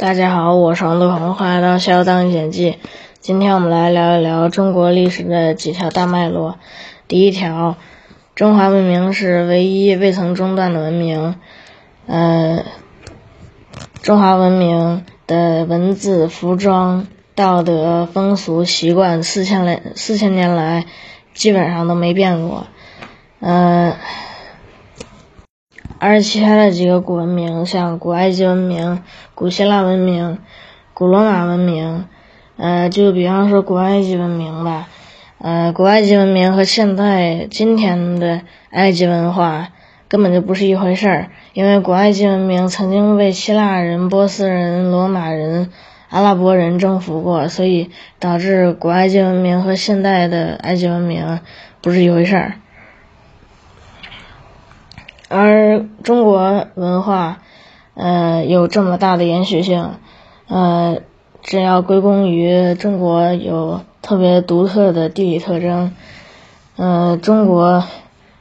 大家好，我是王德鹏，欢迎来到《逍遥档案简记》。今天我们来聊一聊中国历史的几条大脉络。第一条，中华文明是唯一未曾中断的文明。呃，中华文明的文字、服装、道德、风俗、习惯，四千来四千年来基本上都没变过。呃。而其他的几个古文明，像古埃及文明、古希腊文明、古罗马文明，呃，就比方说古埃及文明吧，呃，古埃及文明和现在今天的埃及文化根本就不是一回事儿，因为古埃及文明曾经被希腊人、波斯人、罗马人、阿拉伯人征服过，所以导致古埃及文明和现代的埃及文明不是一回事儿。而中国文化，呃，有这么大的延续性，呃，这要归功于中国有特别独特的地理特征，呃，中国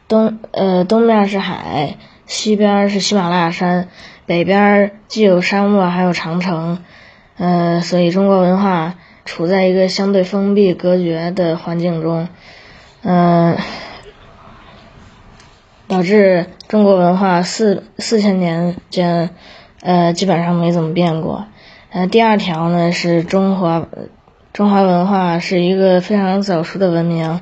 东呃东面是海，西边是喜马拉雅山，北边既有沙漠还有长城，呃，所以中国文化处在一个相对封闭隔绝的环境中，嗯。导致中国文化四四千年间，呃，基本上没怎么变过。呃，第二条呢是中华中华文化是一个非常早熟的文明。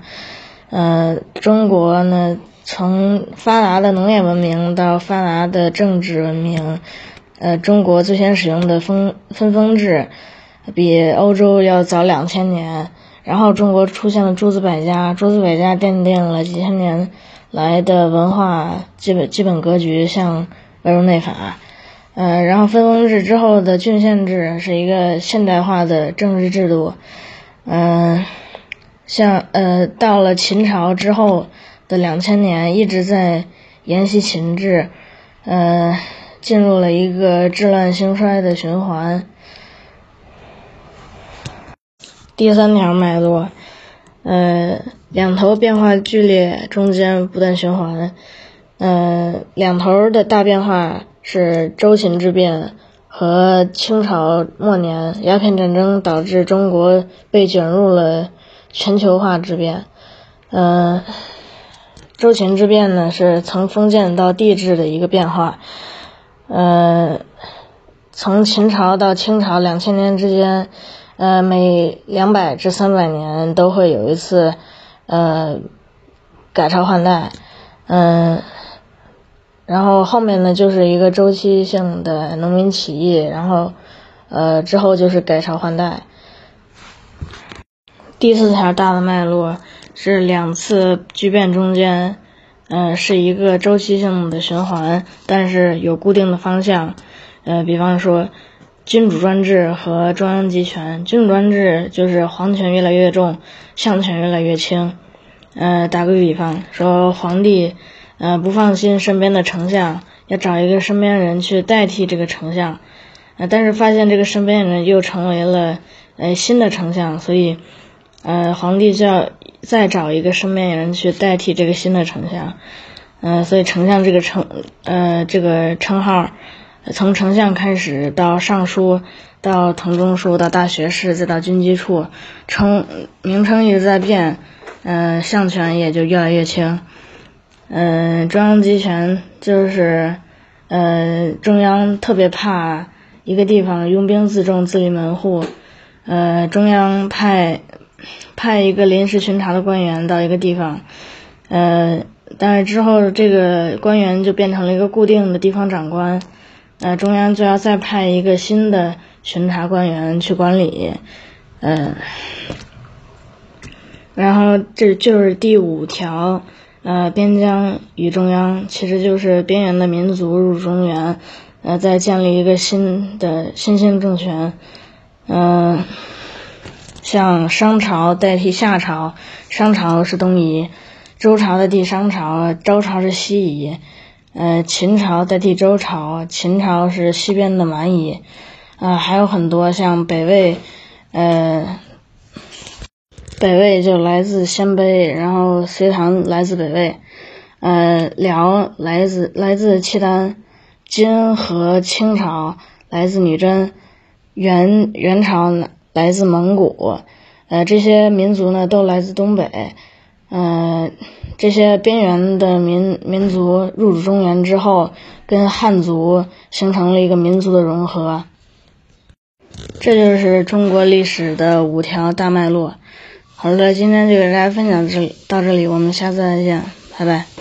呃，中国呢从发达的农业文明到发达的政治文明，呃，中国最先使用的分分封制比欧洲要早两千年。然后中国出现了诸子百家，诸子百家奠定了几千年。来的文化基本基本格局像外荣内法，呃，然后分封制之后的郡县制是一个现代化的政治制度，嗯，像呃到了秦朝之后的两千年一直在沿袭秦制，呃，进入了一个治乱兴衰的循环。第三条脉络。呃，两头变化剧烈，中间不断循环。呃，两头的大变化是周秦之变和清朝末年鸦片战争导致中国被卷入了全球化之变。呃，周秦之变呢是从封建到帝制的一个变化。呃，从秦朝到清朝两千年之间。呃，每两百至三百年都会有一次，呃，改朝换代，嗯，然后后面呢就是一个周期性的农民起义，然后，呃，之后就是改朝换代。第四条大的脉络是两次巨变中间，嗯，是一个周期性的循环，但是有固定的方向，呃，比方说。君主专制和中央集权，君主专制就是皇权越来越重，相权越来越轻。呃，打个比方说，皇帝呃不放心身边的丞相，要找一个身边人去代替这个丞相，呃，但是发现这个身边人又成为了呃新的丞相，所以呃皇帝就要再找一个身边人去代替这个新的丞相，呃，所以丞相这个称呃这个称号。从丞相开始，到尚书，到腾中书，到大学士，再到军机处，称名称一直在变，嗯，相权也就越来越轻，嗯，中央集权就是，呃，中央特别怕一个地方拥兵自重、自立门户，呃，中央派派一个临时巡查的官员到一个地方，呃，但是之后这个官员就变成了一个固定的地方长官。那中央就要再派一个新的巡查官员去管理，嗯，然后这就是第五条，呃，边疆与中央，其实就是边缘的民族入中原，呃，再建立一个新的新兴政权，嗯，像商朝代替夏朝，商朝是东夷，周朝代替商朝，周朝是西夷。呃，秦朝代替周朝，秦朝是西边的蛮夷，啊，还有很多像北魏，呃，北魏就来自鲜卑，然后隋唐来自北魏，呃，辽来自来自契丹，金和清朝来自女真，元元朝来自蒙古，呃，这些民族呢都来自东北，呃，这些边缘的民民族入主中原之后，跟汉族形成了一个民族的融合，这就是中国历史的五条大脉络。好了，今天就给大家分享这里到这里，我们下次再见，拜拜。